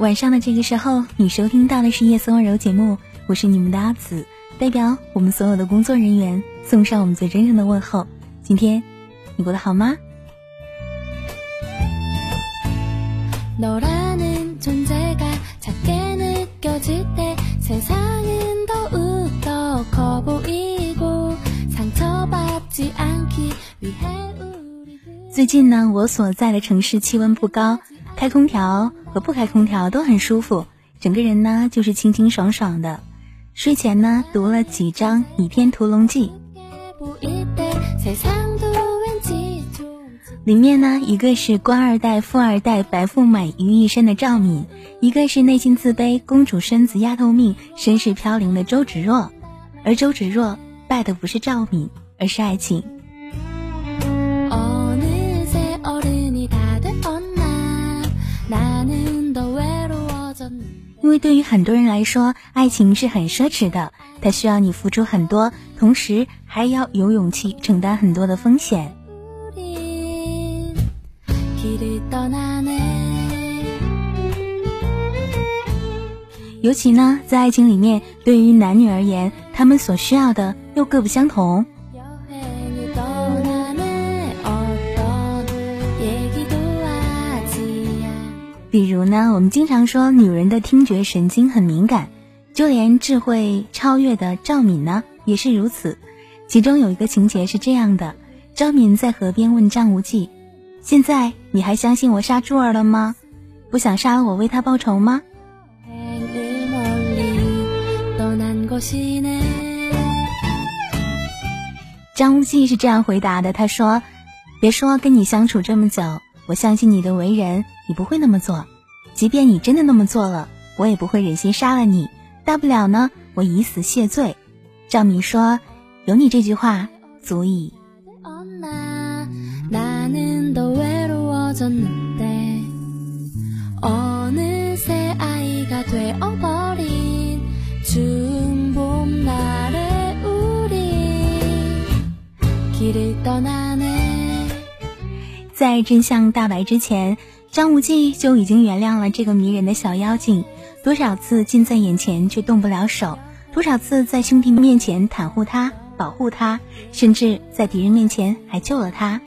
晚上的这个时候，你收听到的是夜色温柔节目，我是你们的阿紫，代表我们所有的工作人员送上我们最真诚的问候。今天你过得好吗？最近呢，我所在的城市气温不高。开空调和不开空调都很舒服，整个人呢就是清清爽爽的。睡前呢读了几章《倚天屠龙记》，里面呢一个是官二代、富二代、白富美于一身的赵敏，一个是内心自卑、公主身子、丫头命、身世飘零的周芷若，而周芷若败的不是赵敏，而是爱情。因为对于很多人来说，爱情是很奢侈的，它需要你付出很多，同时还要有勇气承担很多的风险。尤其呢，在爱情里面，对于男女而言，他们所需要的又各不相同。比如呢，我们经常说女人的听觉神经很敏感，就连智慧超越的赵敏呢也是如此。其中有一个情节是这样的：赵敏在河边问张无忌：“现在你还相信我杀珠儿了吗？不想杀了我为他报仇吗？”张无忌是这样回答的：“他说，别说跟你相处这么久。”我相信你的为人，你不会那么做。即便你真的那么做了，我也不会忍心杀了你。大不了呢，我以死谢罪。赵敏说：“有你这句话，足以。”在真相大白之前，张无忌就已经原谅了这个迷人的小妖精。多少次近在眼前却动不了手，多少次在兄弟面前袒护他、保护他，甚至在敌人面前还救了他。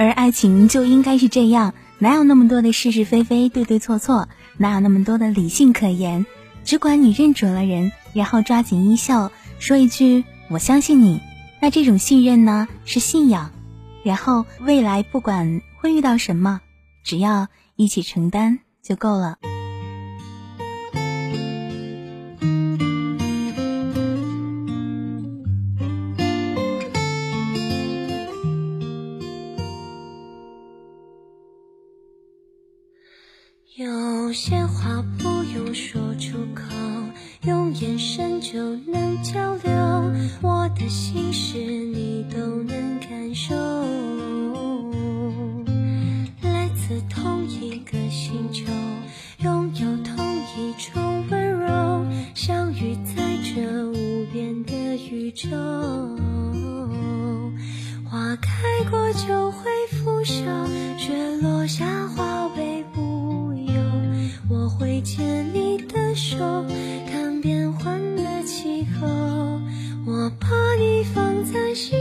而爱情就应该是这样，哪有那么多的是是非非、对对错错？哪有那么多的理性可言？只管你认准了人，然后抓紧衣袖，说一句“我相信你”。那这种信任呢，是信仰。然后未来不管会遇到什么，只要一起承担就够了。有些话不用说出口，用眼神就能交流。我的心事你在心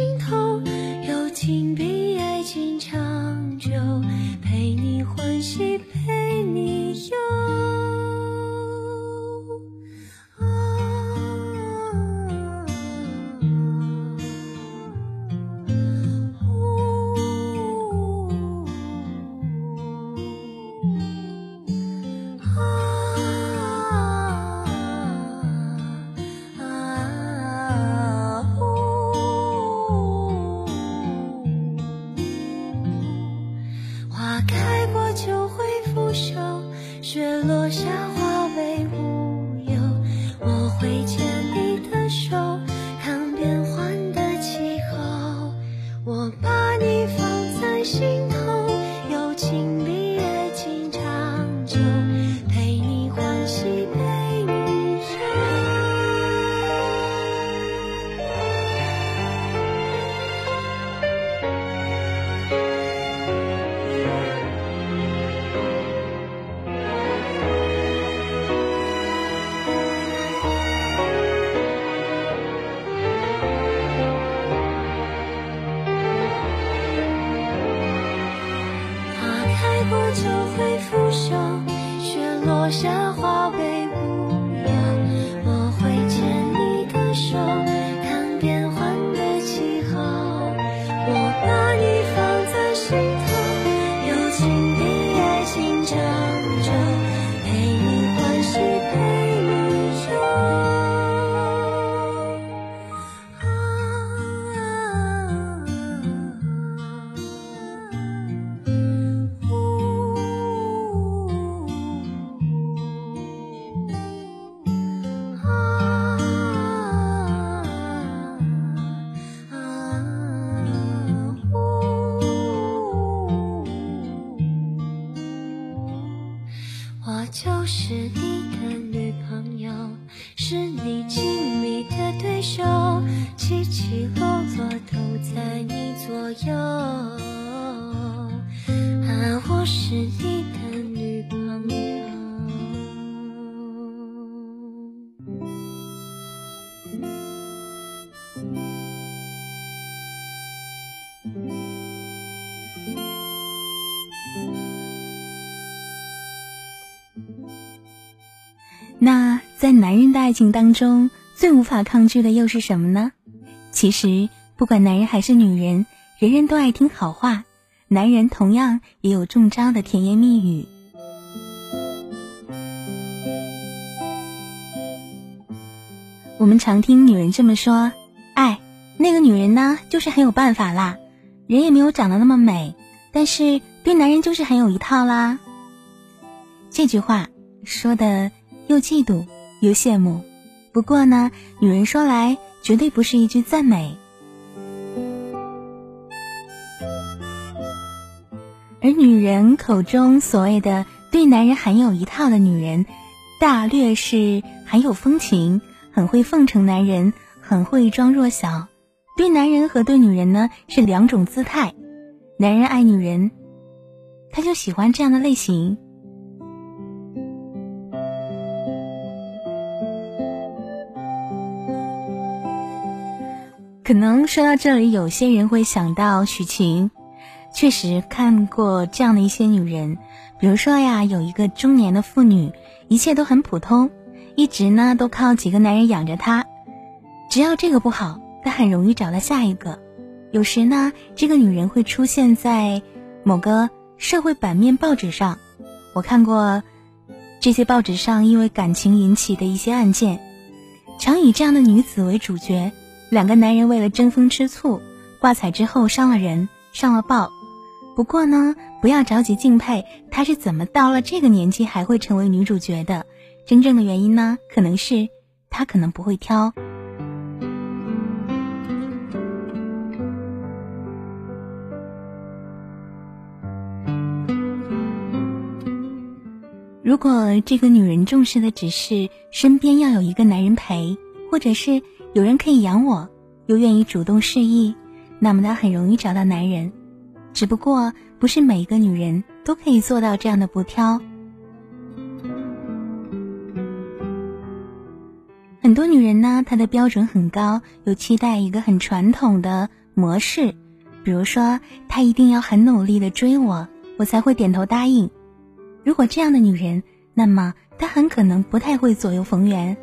在男人的爱情当中，最无法抗拒的又是什么呢？其实，不管男人还是女人，人人都爱听好话，男人同样也有中招的甜言蜜语。我们常听女人这么说：“哎，那个女人呢，就是很有办法啦，人也没有长得那么美，但是对男人就是很有一套啦。”这句话说的又嫉妒又羡慕，不过呢，女人说来绝对不是一句赞美。而女人口中所谓的对男人很有一套的女人，大略是很有风情，很会奉承男人，很会装弱小。对男人和对女人呢是两种姿态。男人爱女人，他就喜欢这样的类型。可能说到这里，有些人会想到许晴。确实看过这样的一些女人，比如说呀，有一个中年的妇女，一切都很普通，一直呢都靠几个男人养着她。只要这个不好，她很容易找到下一个。有时呢，这个女人会出现在某个社会版面报纸上。我看过这些报纸上因为感情引起的一些案件，常以这样的女子为主角。两个男人为了争风吃醋，挂彩之后伤了人，上了报。不过呢，不要着急敬佩她是怎么到了这个年纪还会成为女主角的。真正的原因呢，可能是她可能不会挑。如果这个女人重视的只是身边要有一个男人陪，或者是有人可以养我，又愿意主动示意，那么她很容易找到男人。只不过不是每一个女人都可以做到这样的不挑。很多女人呢，她的标准很高，又期待一个很传统的模式，比如说她一定要很努力的追我，我才会点头答应。如果这样的女人，那么她很可能不太会左右逢源。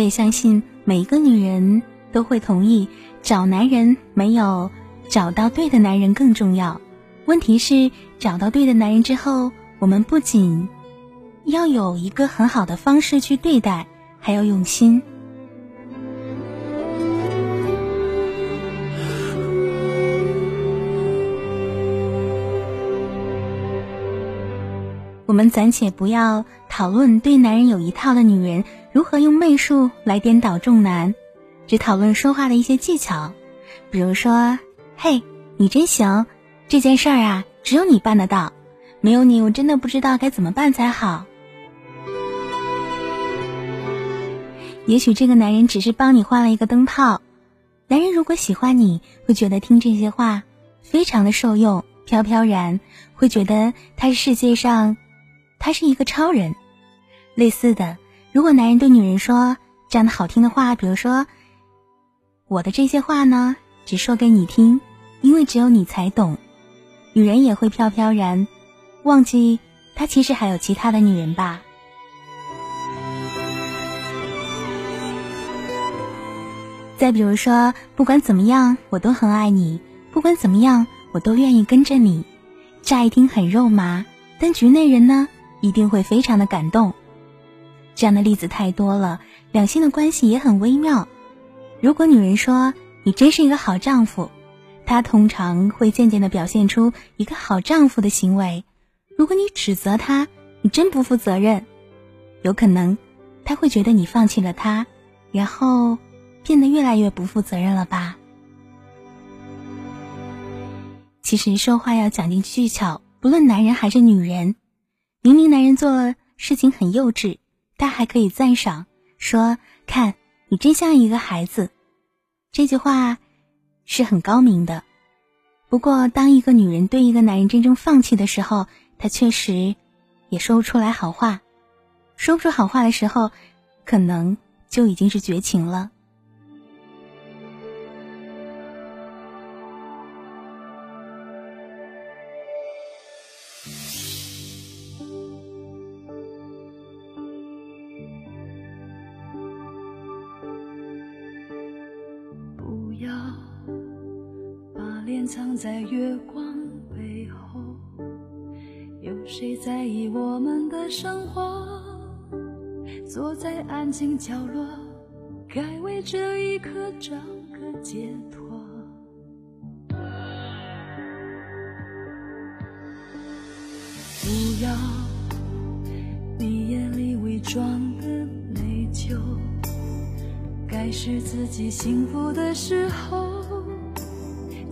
我也相信每一个女人都会同意找男人没有找到对的男人更重要。问题是找到对的男人之后我们不仅要有一个很好的方式去对待还要用心。我们暂且不要讨论对男人有一套的女人如何用媚术来颠倒众男，只讨论说话的一些技巧，比如说：“嘿，你真行，这件事儿啊，只有你办得到，没有你，我真的不知道该怎么办才好。”也许这个男人只是帮你换了一个灯泡，男人如果喜欢你，会觉得听这些话非常的受用，飘飘然，会觉得他是世界上。他是一个超人，类似的。如果男人对女人说这样的好听的话，比如说我的这些话呢，只说给你听，因为只有你才懂，女人也会飘飘然，忘记他其实还有其他的女人吧。再比如说，不管怎么样，我都很爱你；不管怎么样，我都愿意跟着你。乍一听很肉麻，但局内人呢？一定会非常的感动，这样的例子太多了，两性的关系也很微妙。如果女人说你真是一个好丈夫，她通常会渐渐的表现出一个好丈夫的行为。如果你指责她，你真不负责任，有可能她会觉得你放弃了她，然后变得越来越不负责任了吧？其实说话要讲究技巧，不论男人还是女人。明明男人做事情很幼稚，他还可以赞赏，说：“看你真像一个孩子。”这句话是很高明的。不过，当一个女人对一个男人真正放弃的时候，她确实也说不出来好话。说不出好话的时候，可能就已经是绝情了。在月光背后，有谁在意我们的生活？坐在安静角落，该为这一刻找个解脱。不要你眼里伪装的内疚，该是自己幸福的时候。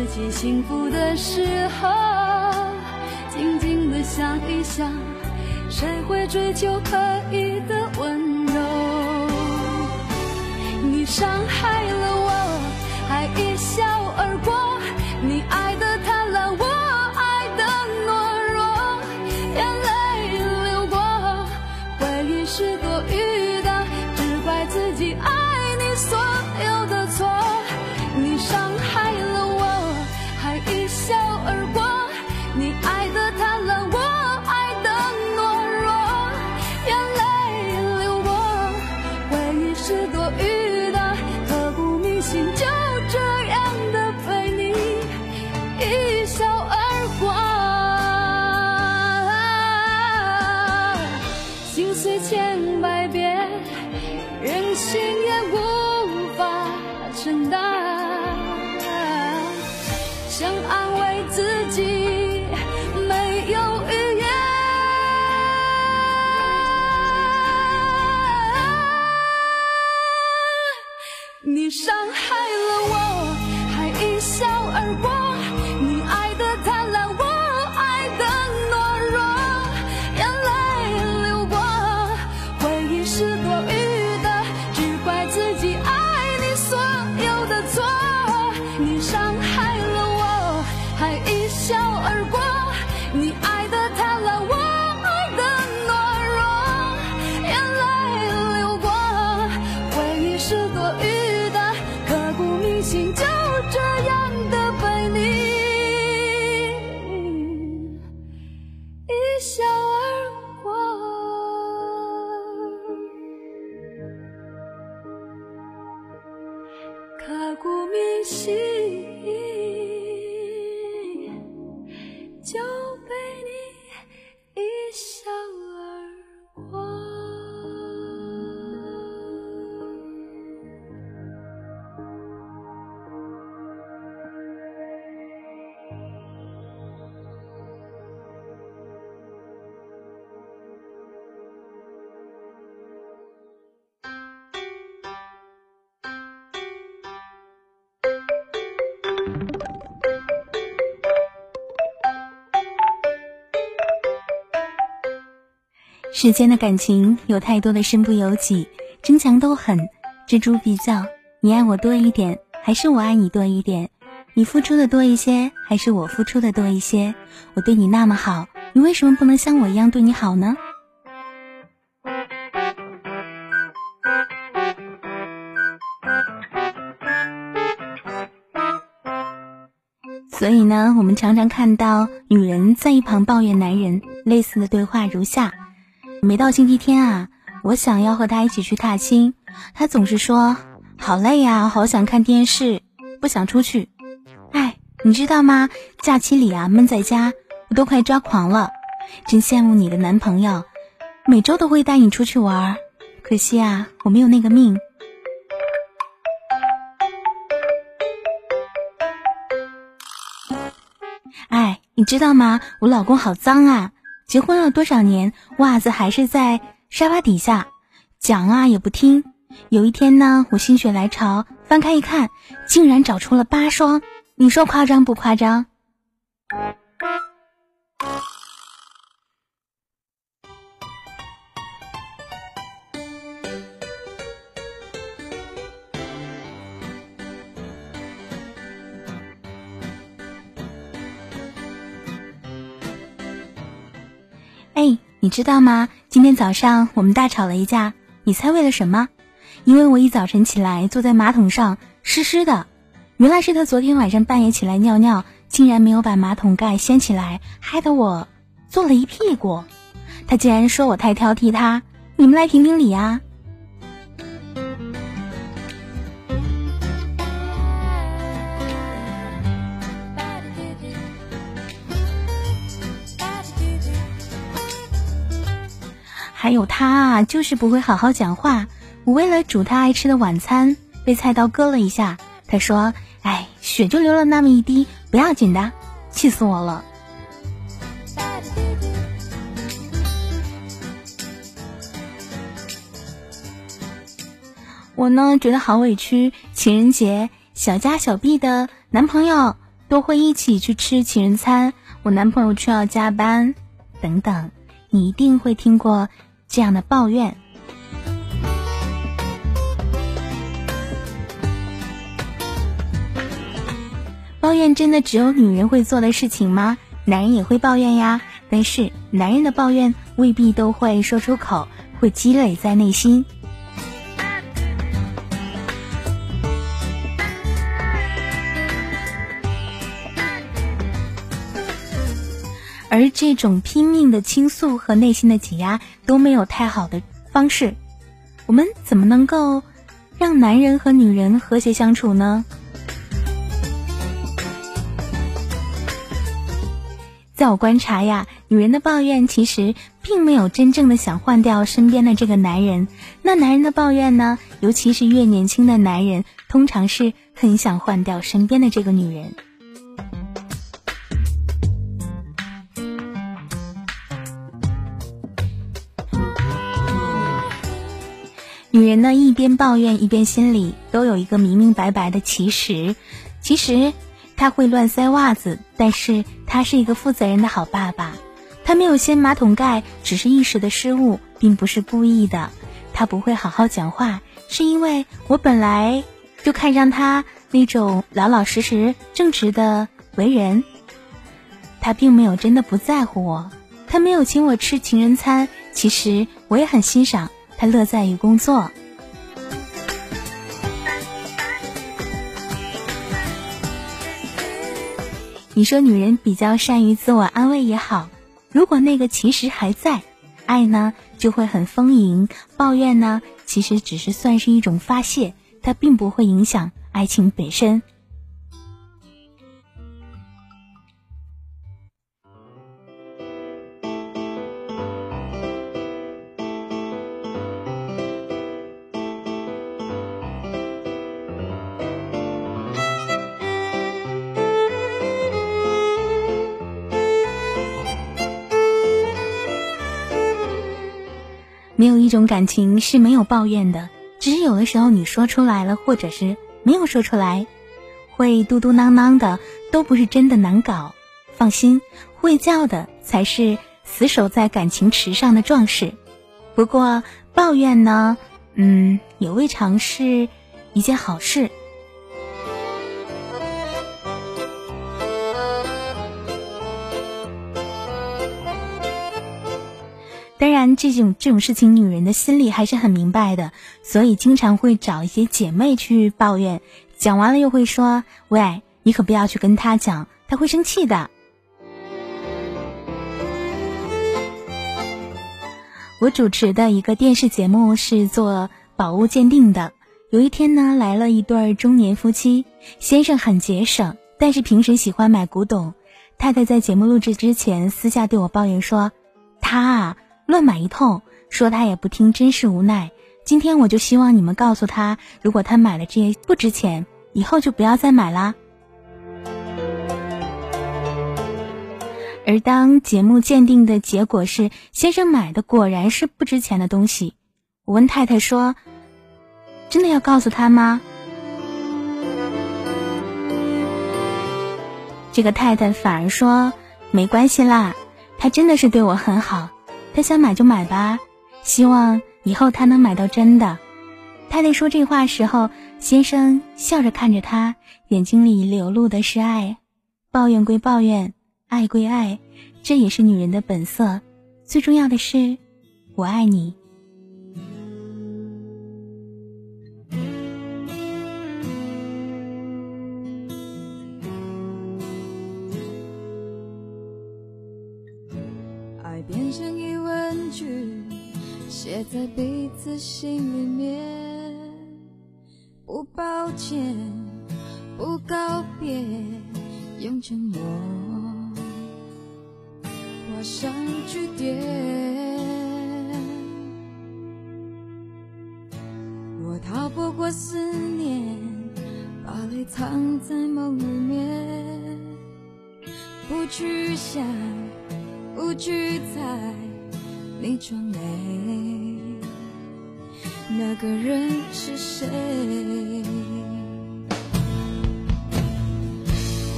自己幸福的时候，静静的想一想，谁会追求刻意的温柔？你伤害世间的感情有太多的身不由己，争强斗狠，锱铢必较。你爱我多一点，还是我爱你多一点？你付出的多一些，还是我付出的多一些？我对你那么好，你为什么不能像我一样对你好呢？所以呢，我们常常看到女人在一旁抱怨男人，类似的对话如下。每到星期天啊，我想要和他一起去踏青，他总是说好累呀，好想看电视，不想出去。哎，你知道吗？假期里啊，闷在家，我都快抓狂了。真羡慕你的男朋友，每周都会带你出去玩。可惜啊，我没有那个命。哎，你知道吗？我老公好脏啊。结婚了多少年，袜子还是在沙发底下，讲啊也不听。有一天呢，我心血来潮翻开一看，竟然找出了八双。你说夸张不夸张？你知道吗？今天早上我们大吵了一架，你猜为了什么？因为我一早晨起来坐在马桶上湿湿的，原来是他昨天晚上半夜起来尿尿，竟然没有把马桶盖掀起来，害得我坐了一屁股。他竟然说我太挑剔他，你们来评评理啊！还有他啊，就是不会好好讲话。我为了煮他爱吃的晚餐，被菜刀割了一下。他说：“哎，血就流了那么一滴，不要紧的。”气死我了。我呢，觉得好委屈。情人节，小家小毕的男朋友都会一起去吃情人餐，我男朋友却要加班，等等。你一定会听过。这样的抱怨，抱怨真的只有女人会做的事情吗？男人也会抱怨呀，但是男人的抱怨未必都会说出口，会积累在内心。而这种拼命的倾诉和内心的挤压都没有太好的方式，我们怎么能够让男人和女人和谐相处呢？在我观察呀，女人的抱怨其实并没有真正的想换掉身边的这个男人，那男人的抱怨呢，尤其是越年轻的男人，通常是很想换掉身边的这个女人。女人呢，一边抱怨，一边心里都有一个明明白白的其实。其实，他会乱塞袜子，但是他是一个负责任的好爸爸。他没有掀马桶盖，只是一时的失误，并不是故意的。他不会好好讲话，是因为我本来就看上他那种老老实实、正直的为人。他并没有真的不在乎我。他没有请我吃情人餐，其实我也很欣赏。他乐在于工作。你说女人比较善于自我安慰也好，如果那个其实还在，爱呢就会很丰盈，抱怨呢其实只是算是一种发泄，它并不会影响爱情本身。没有一种感情是没有抱怨的，只是有的时候你说出来了，或者是没有说出来，会嘟嘟囔囔的都不是真的难搞。放心，会叫的才是死守在感情池上的壮士。不过抱怨呢，嗯，也未尝是一件好事。这种这种事情，女人的心里还是很明白的，所以经常会找一些姐妹去抱怨，讲完了又会说：“喂，你可不要去跟他讲，他会生气的。”我主持的一个电视节目是做宝物鉴定的，有一天呢，来了一对中年夫妻，先生很节省，但是平时喜欢买古董，太太在节目录制之前私下对我抱怨说：“他啊。”乱买一通，说他也不听，真是无奈。今天我就希望你们告诉他，如果他买了这些不值钱，以后就不要再买啦。而当节目鉴定的结果是先生买的果然是不值钱的东西，我问太太说：“真的要告诉他吗？”这个太太反而说：“没关系啦，他真的是对我很好。”他想买就买吧，希望以后他能买到真的。太太说这话时候，先生笑着看着他，眼睛里流露的是爱。抱怨归抱怨，爱归爱，这也是女人的本色。最重要的是，我爱你。在彼此心里面。不抱歉，不告别，用沉默画上句点。我逃不过思念，把泪藏在梦里面，不去想。不去猜你装泪，那个人是谁？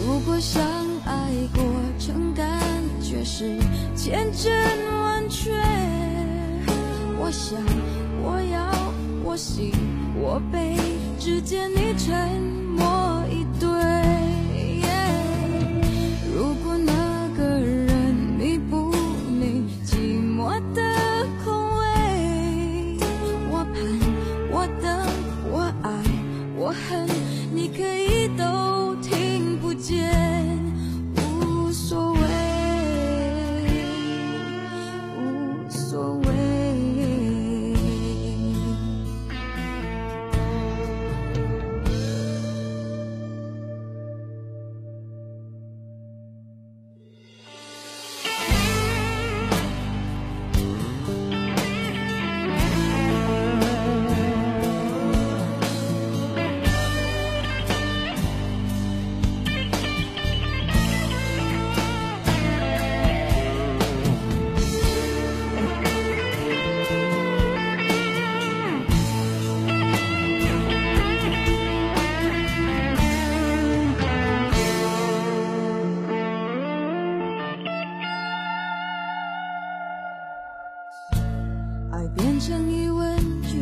如果相爱过程感觉是千真万确，我想我要我喜我悲，只见你沉爱变成疑问句，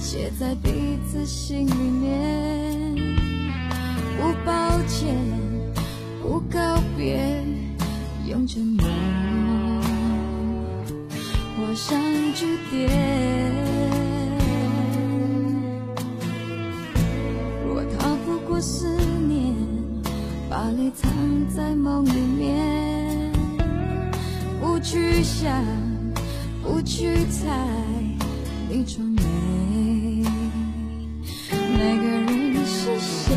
写在彼此心里面，不抱歉，不告别，用沉默画上句点。若逃不过思念，把泪藏在梦里面，不去想，不去猜，你装没，那个人是谁？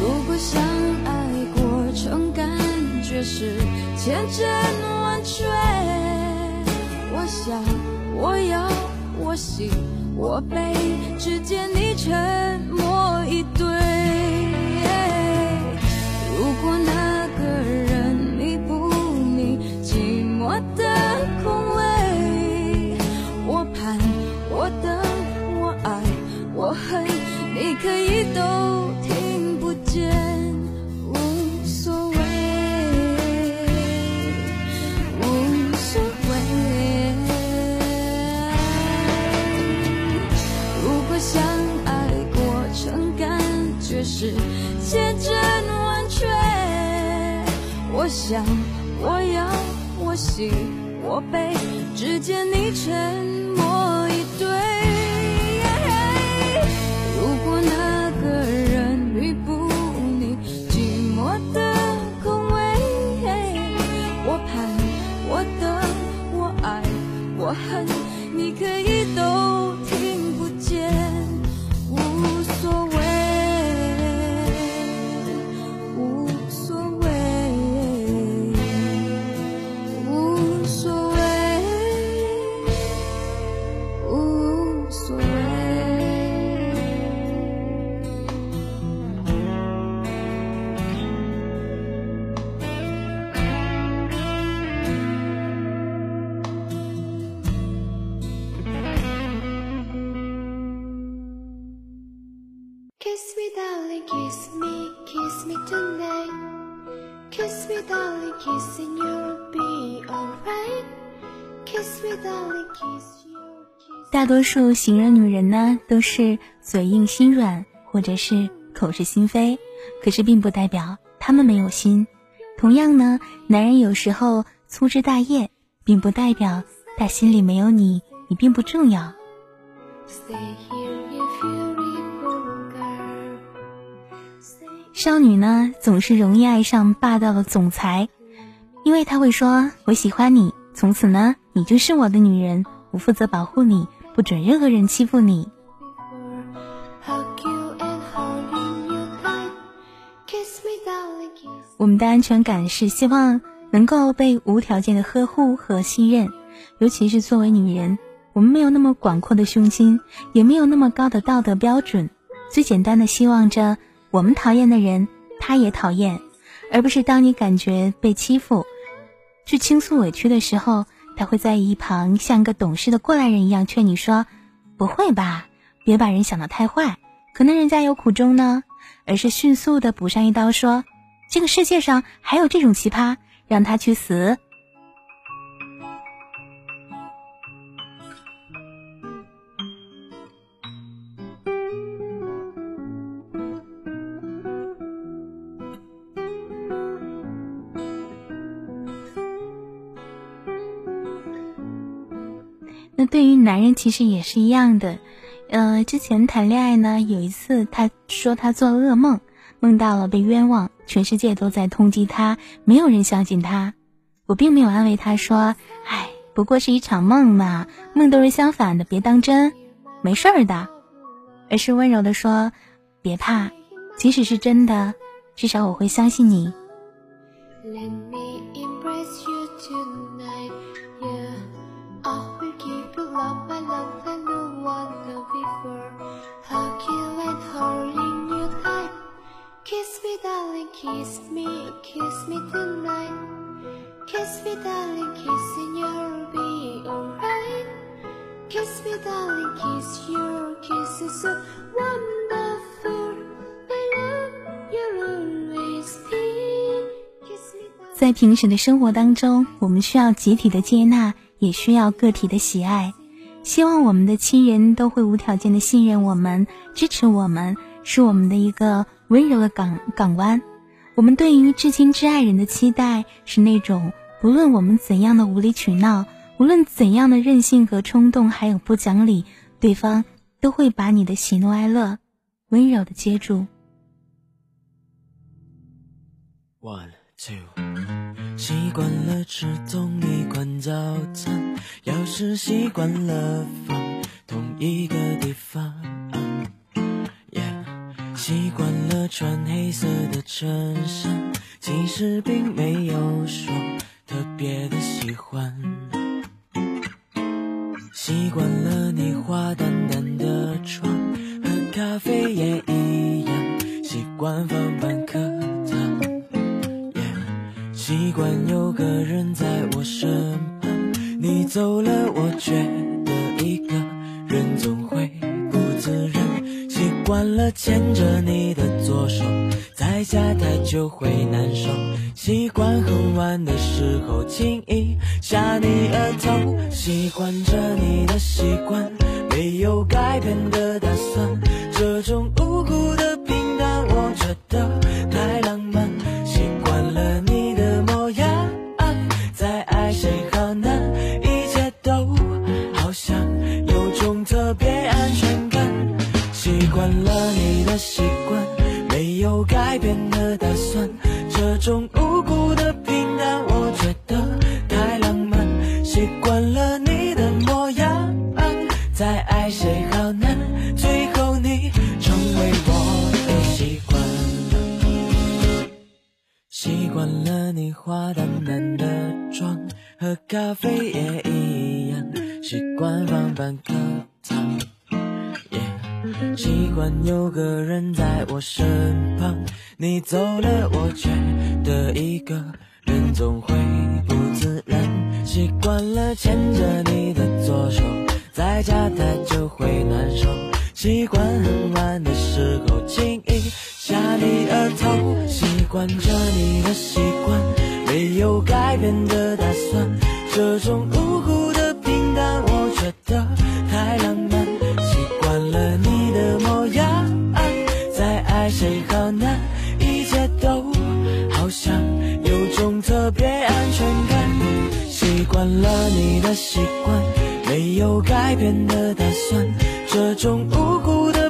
如果相爱过程感觉是千真万确，我想，我要，我喜，我悲，只见你沉默以对。可以都听不见无所谓。无所谓。如果相爱过程感觉是千真万确我想我要我喜我悲只见你沉默以对恨，你可以懂多数行人女人呢，都是嘴硬心软，或者是口是心非，可是并不代表她们没有心。同样呢，男人有时候粗枝大叶，并不代表他心里没有你，你并不重要。少女呢，总是容易爱上霸道的总裁，因为他会说：“我喜欢你，从此呢，你就是我的女人，我负责保护你，不准任何人欺负你。”我们的安全感是希望能够被无条件的呵护和信任，尤其是作为女人，我们没有那么广阔的胸襟，也没有那么高的道德标准，最简单的希望着我们讨厌的人他也讨厌，而不是当你感觉被欺负，去倾诉委屈的时候，他会在一旁像个懂事的过来人一样劝你说：“不会吧，别把人想得太坏，可能人家有苦衷呢。”而是迅速的补上一刀说：“这个世界上还有这种奇葩，让他去死。”对于男人其实也是一样的，呃，之前谈恋爱呢，有一次他说他做噩梦，梦到了被冤枉，全世界都在通缉他，没有人相信他。我并没有安慰他说，哎，不过是一场梦嘛，梦都是相反的，别当真，没事儿的，而是温柔的说，别怕，即使是真的，至少我会相信你。Kiss me, kiss me tonight. Kiss me, darling, kiss and you'll be alright. Kiss me, darling, kiss your kiss is so wonderful. I love, you'll always be. Kiss me, 在平时的生活当中，我们需要集体的接纳，也需要个体的喜爱。希望我们的亲人都会无条件的信任我们，支持我们，是我们的一个温柔的港港湾。我们对于至亲至爱人的期待是那种，不论我们怎样的无理取闹，无论怎样的任性和冲动，还有不讲理，对方都会把你的喜怒哀乐温柔的接住。One two，习惯了吃同一款早餐，要是习惯了放同一个地方。习惯了穿黑色的衬衫，其实并没有说特别的喜欢。习惯了你化淡淡的妆，喝咖啡也一样，习惯放半颗糖。习惯有个人在我身旁，你走了，我觉惯了牵着你的左手，在家太久会难受。习惯很晚的时候轻易下你额头，习惯着你的习惯，没有改变的打算。这种无辜的平淡，我觉得太浪漫。的习惯没有改变的打算，这种无辜的平淡我觉得太浪漫，习惯了你的模样，再爱谁好难，最后你成为我的习惯，习惯了你化淡淡的妆，喝咖啡也一样，习惯放半颗。习惯有个人在我身旁，你走了，我觉得一个人总会不自然。习惯了牵着你的左手，在家待就会难受。习惯很晚的时候轻易下你额头，习惯着你的习惯，没有改变的打算。这种无辜的平淡，我觉得习惯了你的习惯，没有改变的打算。这种无辜的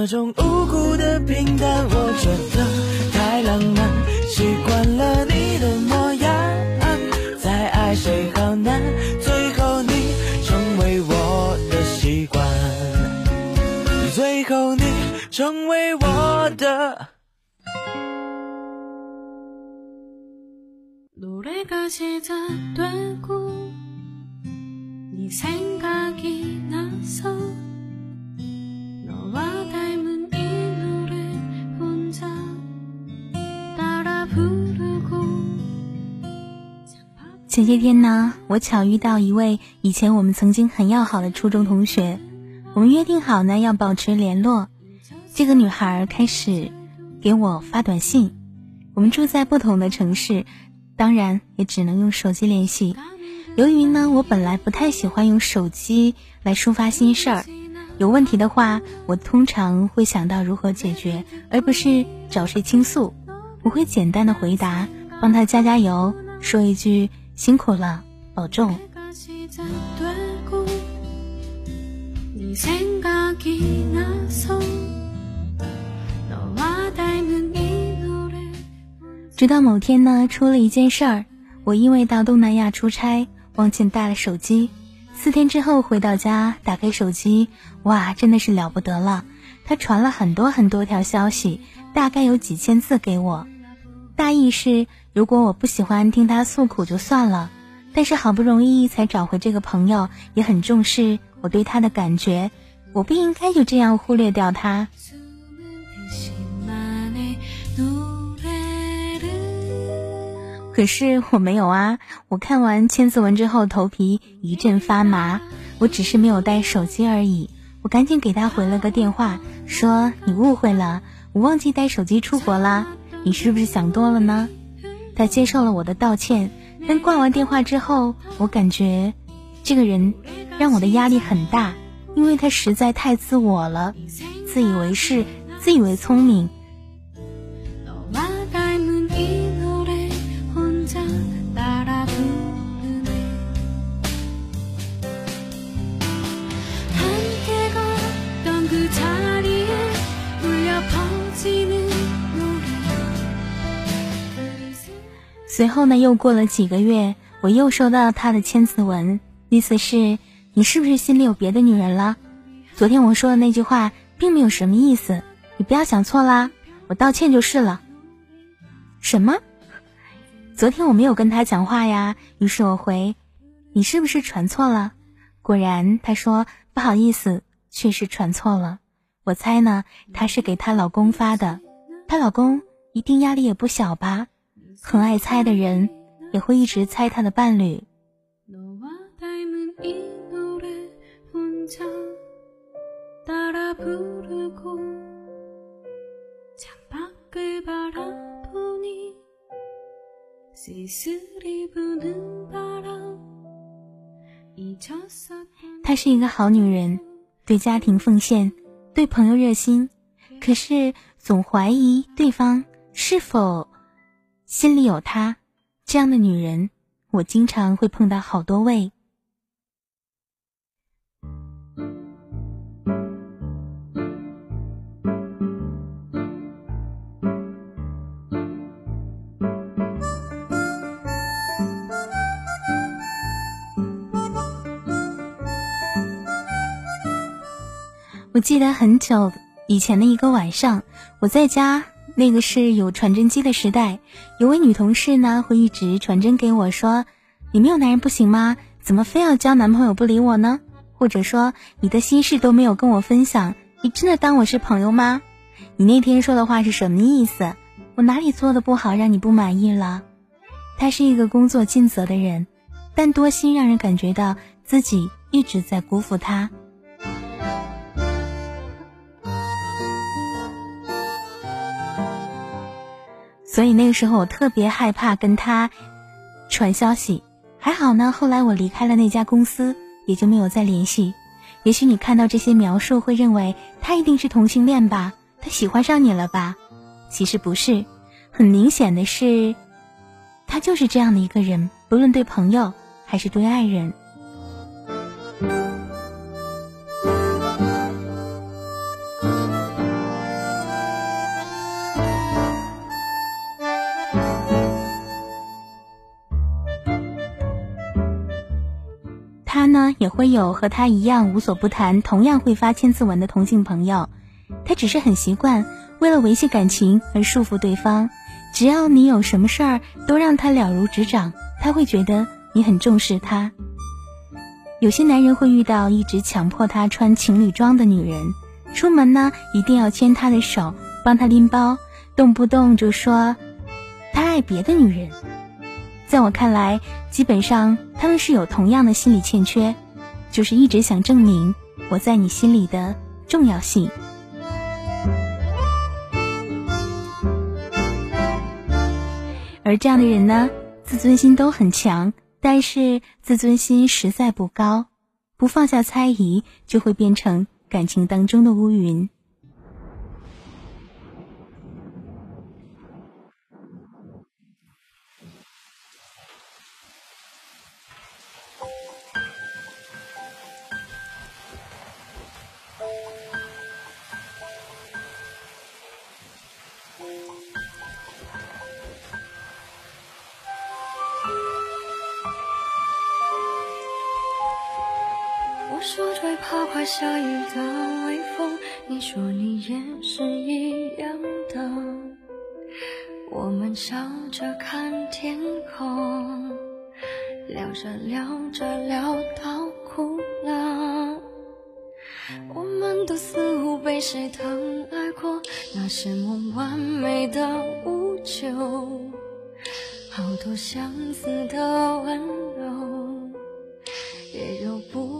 这种无辜的平淡，我觉得太浪漫。习惯了你的模样，再爱谁好难。最后你成为我的习惯，最后你成为我的。前些天呢，我巧遇到一位以前我们曾经很要好的初中同学，我们约定好呢要保持联络。这个女孩开始给我发短信，我们住在不同的城市，当然也只能用手机联系。由于呢，我本来不太喜欢用手机来抒发心事儿，有问题的话，我通常会想到如何解决，而不是找谁倾诉。我会简单的回答，帮她加加油，说一句辛苦了，保重。直到某天呢，出了一件事儿，我因为到东南亚出差，忘记带了手机。四天之后回到家，打开手机，哇，真的是了不得了！他传了很多很多条消息，大概有几千字给我，大意是如果我不喜欢听他诉苦就算了但是好不容易才找回这个朋友也很重视我对他的感觉我不应该就这样忽略掉他。可是我没有啊我看完千字文之后头皮一阵发麻我只是没有带手机而已我赶紧给他回了个电话说你误会了我忘记带手机出国啦你是不是想多了呢？他接受了我的道歉，但挂完电话之后，我感觉这个人让我的压力很大，因为他实在太自我了，自以为是，自以为聪明。随后呢，又过了几个月，我又收到他的千字文，意思是你是不是心里有别的女人了？昨天我说的那句话并没有什么意思，你不要想错啦，我道歉就是了。什么？昨天我没有跟他讲话呀，于是我回，你是不是传错了？果然，他说不好意思，确实传错了。我猜呢，他是给她老公发的，她老公一定压力也不小吧？很爱猜的人也会一直猜他的伴侣。她是一个好女人对家庭奉献对朋友热心可是总怀疑对方是否心里有他。这样的女人，我经常会碰到好多位。我记得很久以前的一个晚上，我在家，那个是有传真机的时代，有位女同事呢会一直传真给我说：“你没有男人不行吗？怎么非要交男朋友不理我呢？”或者说：“你的心事都没有跟我分享，你真的当我是朋友吗？你那天说的话是什么意思？我哪里做的不好让你不满意了？”他是一个工作尽责的人，但多心让人感觉到自己一直在辜负他。所以那个时候我特别害怕跟他传消息，还好呢。后来我离开了那家公司，也就没有再联系。也许你看到这些描述会认为他一定是同性恋吧，他喜欢上你了吧？其实不是，很明显的是，他就是这样的一个人，不论对朋友还是对爱人。也会有和他一样无所不谈、同样会发千字文的同性朋友，他只是很习惯为了维系感情而束缚对方。只要你有什么事儿都让他了如指掌，他会觉得你很重视他。有些男人会遇到一直强迫他穿情侣装的女人，出门呢一定要牵他的手，帮他拎包，动不动就说他爱别的女人。在我看来，基本上他们是有同样的心理欠缺，就是一直想证明我在你心里的重要性。而这样的人呢，自尊心都很强，但是自尊心实在不高，不放下猜疑，就会变成感情当中的乌云。快下雨的微风，你说你也是一样的。我们笑着看天空，聊着聊着聊到哭了。我们都似乎被谁疼爱过，那些梦完美的无救，好多相似的温柔，也有不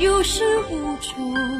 有始无终。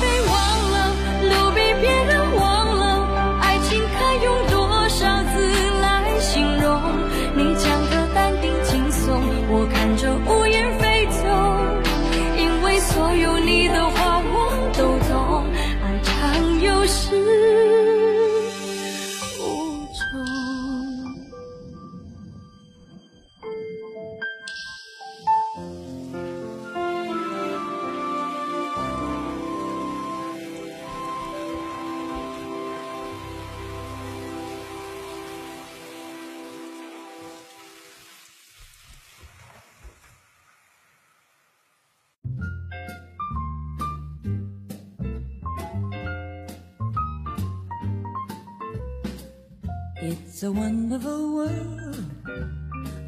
wonderful world.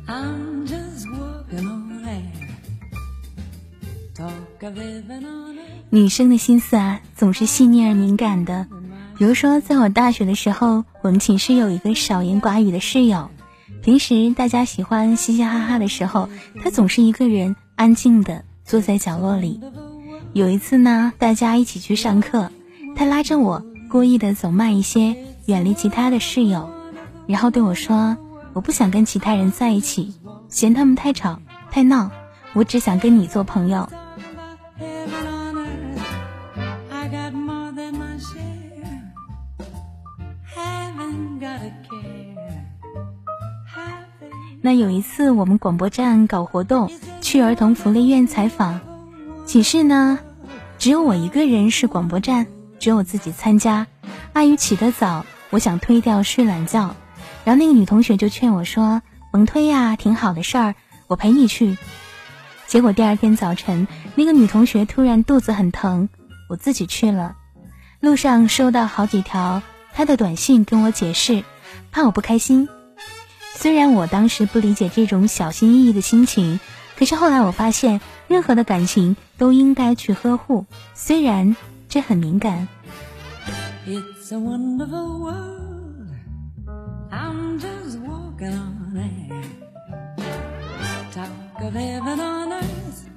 I'm just talk on air. Talk of living on earth. 女生的心思啊，总是细腻而敏感的。比如说，在我大学的时候，我们寝室有一个少言寡语的室友，平时大家喜欢嘻嘻哈哈的时候，他总是一个人安静的坐在角落里。有一次呢，大家一起去上课，他拉着我，故意的走慢一些，远离其他的室友，然后对我说：“我不想跟其他人在一起，嫌他们太吵太闹，我只想跟你做朋友。”那有一次我们广播站搞活动，去儿童福利院采访，寝室呢只有我一个人是广播站，只有我自己参加。碍于起得早，我想推掉睡懒觉，然后那个女同学就劝我说：“甭推呀，挺好的事儿，我陪你去。”结果第二天早晨，那个女同学突然肚子很疼，我自己去了。路上收到好几条她的短信跟我解释，怕我不开心。虽然我当时不理解这种小心翼翼的心情，可是后来我发现，任何的感情都应该去呵护，虽然这很敏感。It's a wonderful world. Of heaven on earth.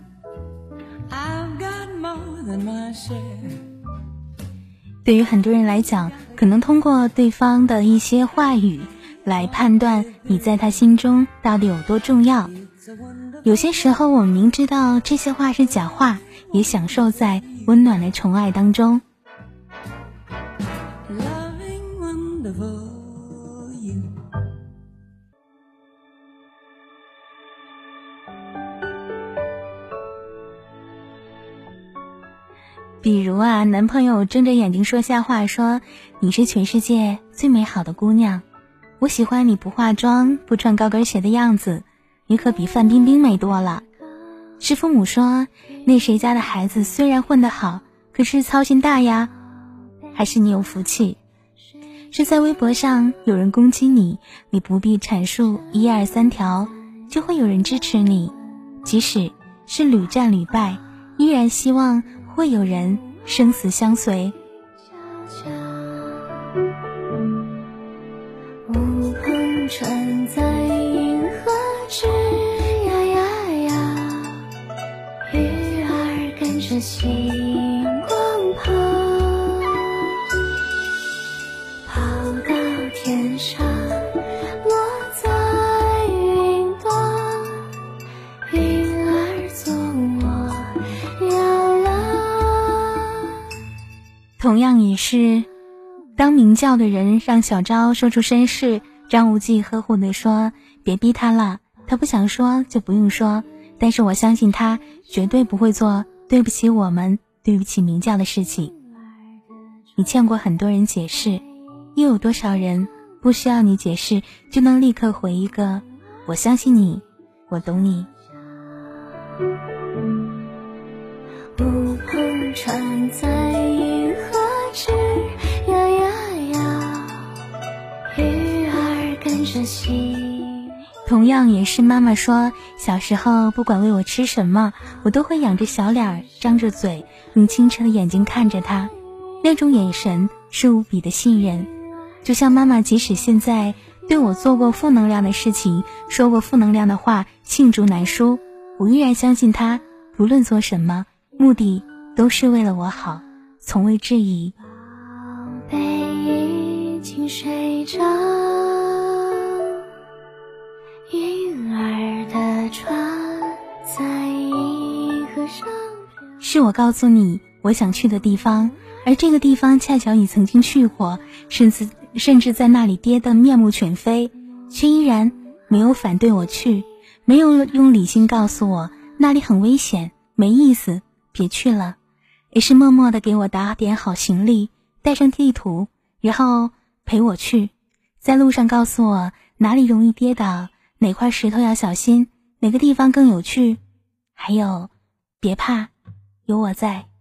I've got more than my share. 对于很多人来讲，可能通过对方的一些话语来判断你在他心中到底有多重要。有些时候，我们明知道这些话是假话，也享受在温暖的宠爱当中。比如啊，男朋友睁着眼睛说瞎话，说你是全世界最美好的姑娘，我喜欢你不化妆、不穿高跟鞋的样子，你可比范冰冰美多了。是父母说那谁家的孩子虽然混得好，可是操心大呀，还是你有福气？是在微博上有人攻击你，你不必阐述一二三条，就会有人支持你，即使是屡战屡败，依然希望会有人生死相随。无朋碰船在银河之呀呀呀，鱼儿跟着星同样也是，当明教的人让小昭说出身世，张无忌呵护地说：“别逼他了，他不想说就不用说。但是我相信他绝对不会做对不起我们、对不起明教的事情。你欠过很多人解释，又有多少人不需要你解释就能立刻回一个‘我相信你，我懂你’？”不碰船在同样也是妈妈说，小时候不管喂我吃什么，我都会仰着小脸儿，张着嘴，用清澈的眼睛看着他，那种眼神是无比的信任。就像妈妈，即使现在对我做过负能量的事情，说过负能量的话，罄竹难书，我依然相信她，不论做什么，目的都是为了我好，从未质疑。宝贝已经睡着，是我告诉你我想去的地方，而这个地方恰巧你曾经去过，甚至甚至在那里跌得面目全非，却依然没有反对我去，没有用理性告诉我那里很危险，没意思，别去了，也是默默的给我打点好行李，带上地图，然后陪我去，在路上告诉我哪里容易跌倒，哪块石头要小心，哪个地方更有趣，还有，别怕。有我在。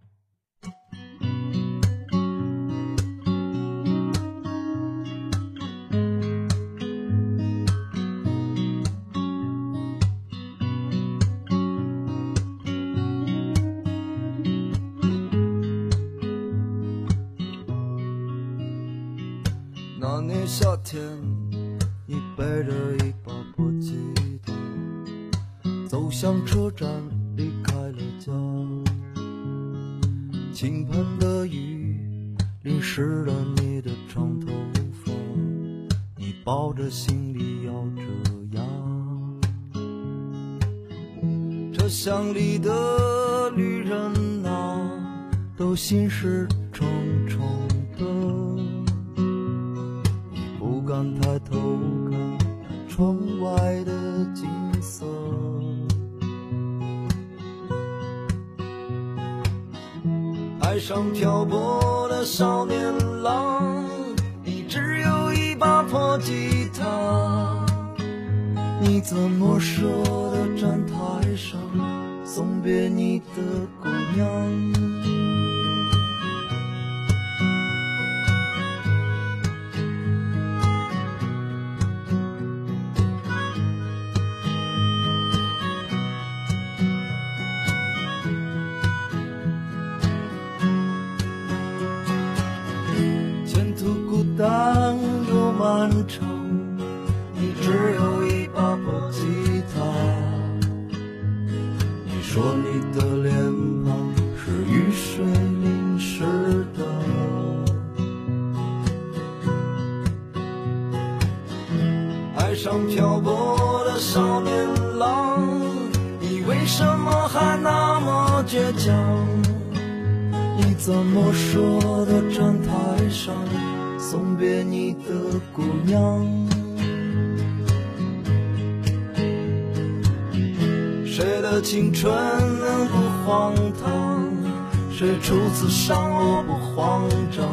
着行李咬着牙。车厢里的旅人啊，都心事重重的。不敢抬头看窗外的景色。爱上漂泊的少年郎，把破吉他，你怎么舍得站台上送别你的姑娘？青春不荒唐？谁初次伤我不慌张？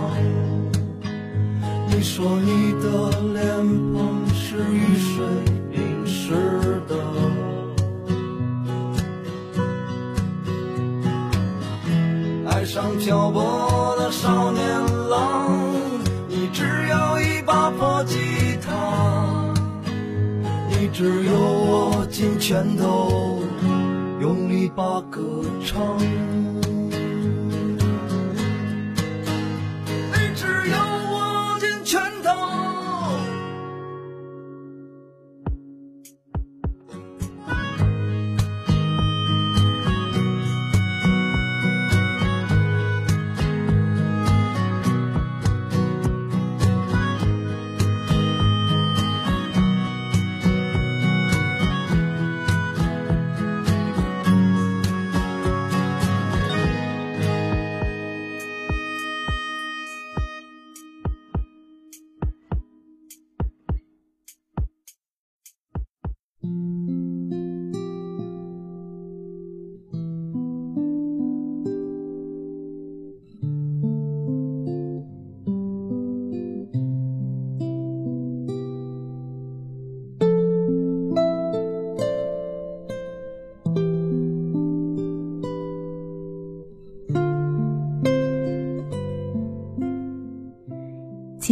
你说你的脸庞是雨水淋湿的。爱上漂泊的少年郎，你只有一把破吉他，你只有握紧拳头，我歌唱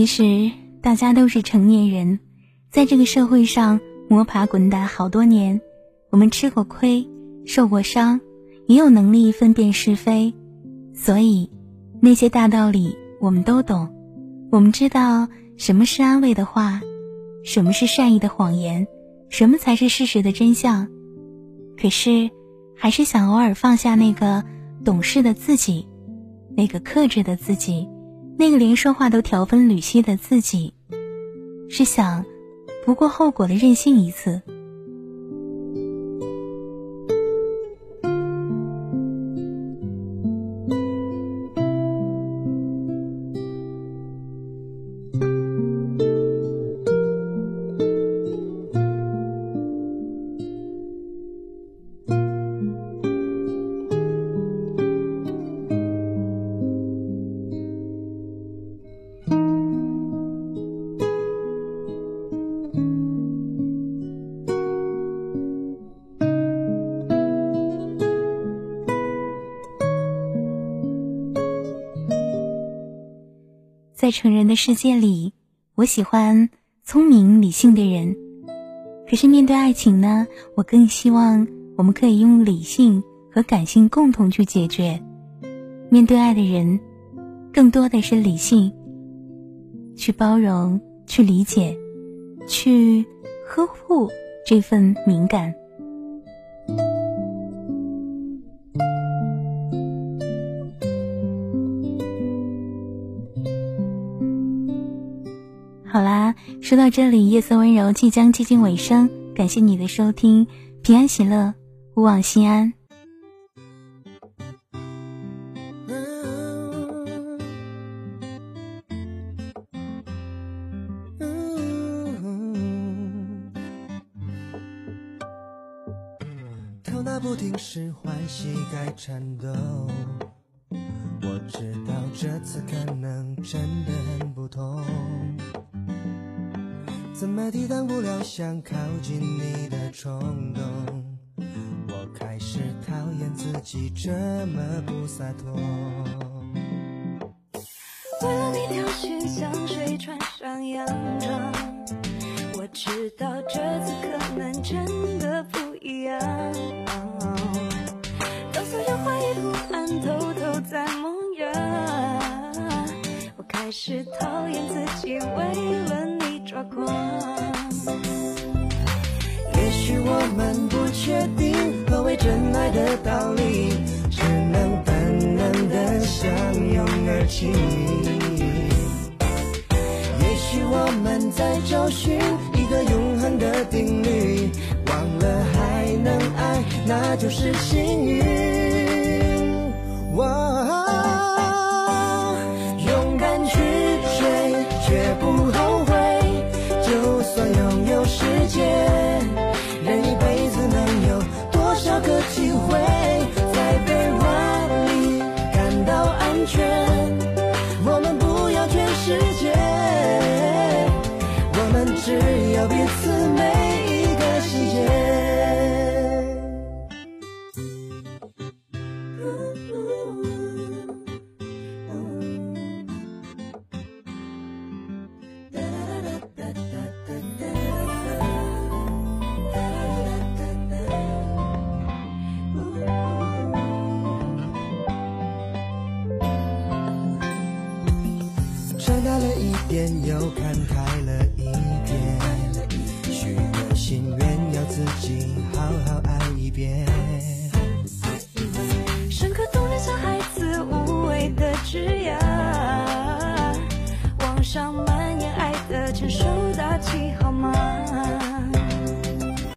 其实大家都是成年人，在这个社会上摸爬滚打好多年，我们吃过亏，受过伤，也有能力分辨是非，所以那些大道理我们都懂。我们知道什么是安慰的话，什么是善意的谎言，什么才是事实的真相。可是，还是想偶尔放下那个懂事的自己，那个克制的自己。那个连说话都条分缕析的自己，是想不顾后果的任性一次。在成人的世界里，我喜欢聪明理性的人。可是面对爱情呢，我更希望我们可以用理性和感性共同去解决。面对爱的人，更多的是理性，去包容、去理解、去呵护这份敏感。说到这里，夜色温柔即将接近尾声，感谢你的收听，平安喜乐，勿忘心安。不听使唤膝盖颤抖，我知道这次可能真的很不同。怎么抵挡不了想靠近你的冲动？我开始讨厌自己这么不洒脱。为了你挑选香水，穿上洋装。